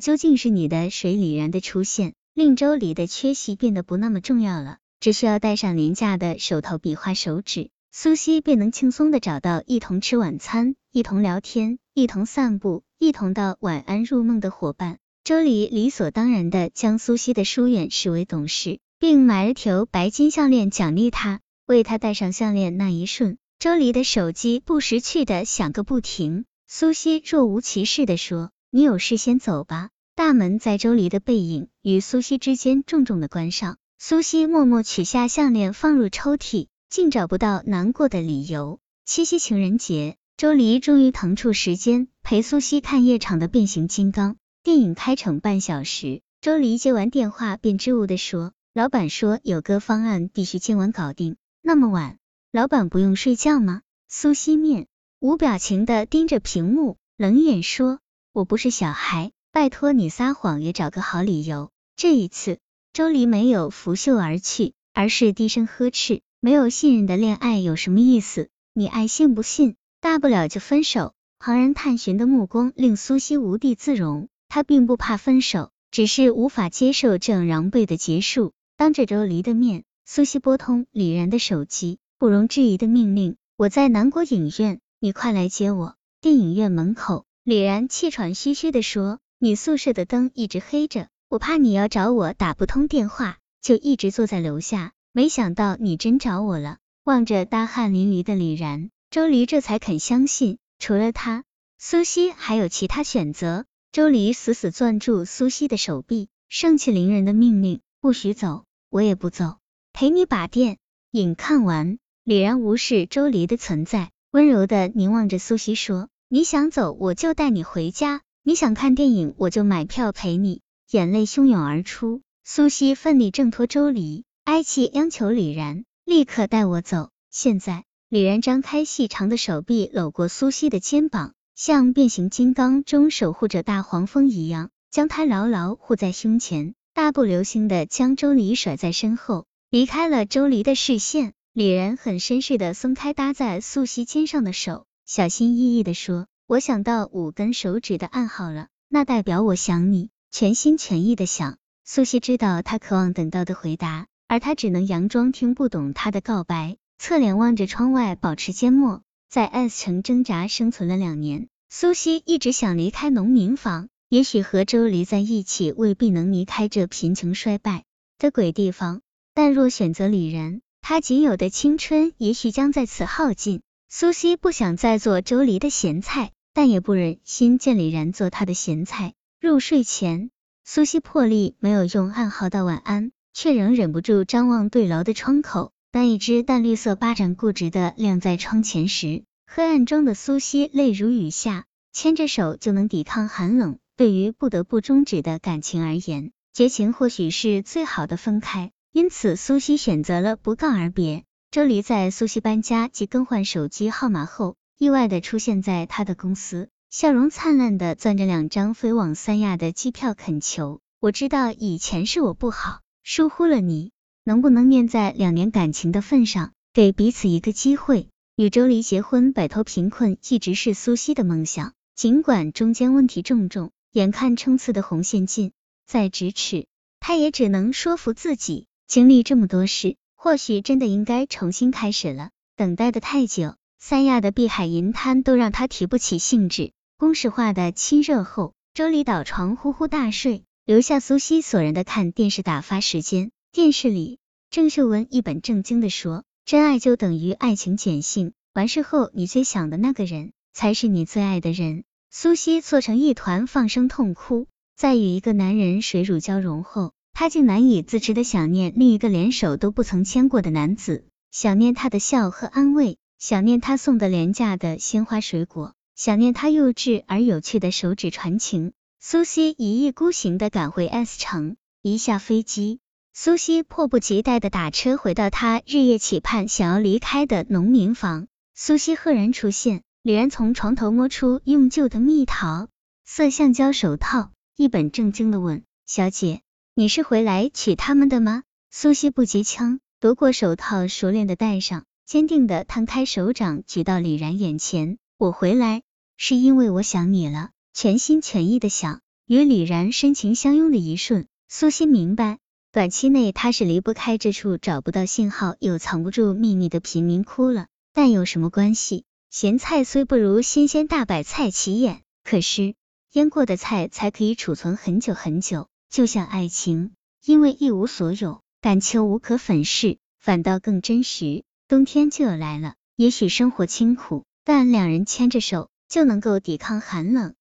究竟是你的水李然的出现，令周黎的缺席变得不那么重要了。只需要戴上廉价的手头比划手指，苏西便能轻松的找到一同吃晚餐、一同聊天、一同散步、一同到晚安入梦的伙伴。周黎理所当然的将苏西的疏远视为懂事，并买了条白金项链奖励他。为他戴上项链那一瞬，周黎的手机不识趣的响个不停。苏西若无其事的说：“你有事先走吧。”大门在周黎的背影与苏西之间重重的关上。苏西默默取下项链，放入抽屉，竟找不到难过的理由。七夕情人节，周黎终于腾出时间陪苏西看夜场的变形金刚电影。开场半小时，周黎接完电话便支吾的说：“老板说有个方案必须今晚搞定。那么晚，老板不用睡觉吗？”苏西面无表情的盯着屏幕，冷眼说：“我不是小孩，拜托你撒谎也找个好理由。”这一次。周黎没有拂袖而去，而是低声呵斥：“没有信任的恋爱有什么意思？你爱信不信？大不了就分手。”旁人探寻的目光令苏西无地自容，他并不怕分手，只是无法接受这样狼狈的结束。当着周黎的面，苏西拨通李然的手机，不容置疑的命令：“我在南国影院，你快来接我。”电影院门口，李然气喘吁吁的说：“你宿舍的灯一直黑着。”我怕你要找我打不通电话，就一直坐在楼下。没想到你真找我了。望着大汗淋漓的李然，周黎这才肯相信，除了他，苏西还有其他选择。周黎死死攥住苏西的手臂，盛气凌人的命令：不许走，我也不走，陪你把电影看完。李然无视周黎的存在，温柔的凝望着苏西说：你想走，我就带你回家；你想看电影，我就买票陪你。眼泪汹涌而出，苏西奋力挣脱周黎，哀泣央求李然立刻带我走。现在，李然张开细长的手臂，搂过苏西的肩膀，像变形金刚中守护者大黄蜂一样，将他牢牢护在胸前，大步流星的将周黎甩在身后，离开了周黎的视线。李然很绅士的松开搭在苏西肩上的手，小心翼翼的说：“我想到五根手指的暗号了，那代表我想你。”全心全意的想，苏西知道他渴望等到的回答，而他只能佯装听不懂他的告白，侧脸望着窗外，保持缄默。在 S 城挣扎生存了两年，苏西一直想离开农民房，也许和周离在一起未必能离开这贫穷衰败的鬼地方，但若选择李然，他仅有的青春也许将在此耗尽。苏西不想再做周黎的咸菜，但也不忍心见李然做他的咸菜。入睡前，苏西破例没有用暗号道晚安，却仍忍不住张望对楼的窗口。当一只淡绿色巴掌固执的亮在窗前时，黑暗中的苏西泪如雨下。牵着手就能抵抗寒冷，对于不得不终止的感情而言，绝情或许是最好的分开。因此，苏西选择了不告而别。周黎在苏西搬家及更换手机号码后，意外的出现在他的公司。笑容灿烂的攥着两张飞往三亚的机票，恳求：“我知道以前是我不好，疏忽了你，能不能念在两年感情的份上，给彼此一个机会？与周黎结婚，摆脱贫困，一直是苏西的梦想。尽管中间问题重重，眼看冲刺的红线近在咫尺，他也只能说服自己，经历这么多事，或许真的应该重新开始了。等待的太久，三亚的碧海银滩都让他提不起兴致。”公式化的亲热后，周黎倒床呼呼大睡，留下苏西索然的看电视打发时间。电视里，郑秀文一本正经的说：“真爱就等于爱情碱性，完事后你最想的那个人，才是你最爱的人。”苏西搓成一团，放声痛哭。在与一个男人水乳交融后，他竟难以自持的想念另一个连手都不曾牵过的男子，想念他的笑和安慰，想念他送的廉价的鲜花水果。想念他幼稚而有趣的手指传情，苏西一意孤行的赶回 S 城。一下飞机，苏西迫不及待的打车回到他日夜期盼想要离开的农民房。苏西赫然出现，李然从床头摸出用旧的蜜桃色橡胶手套，一本正经的问：“小姐，你是回来娶他们的吗？”苏西不急枪，夺过手套，熟练的戴上，坚定的摊开手掌，举到李然眼前：“我回来。”是因为我想你了，全心全意的想。与李然深情相拥的一瞬，苏西明白，短期内他是离不开这处找不到信号又藏不住秘密的贫民窟了。但有什么关系？咸菜虽不如新鲜大白菜起眼，可是腌过的菜才可以储存很久很久。就像爱情，因为一无所有，但却无可粉饰，反倒更真实。冬天就要来了，也许生活清苦，但两人牵着手就能够抵抗寒冷。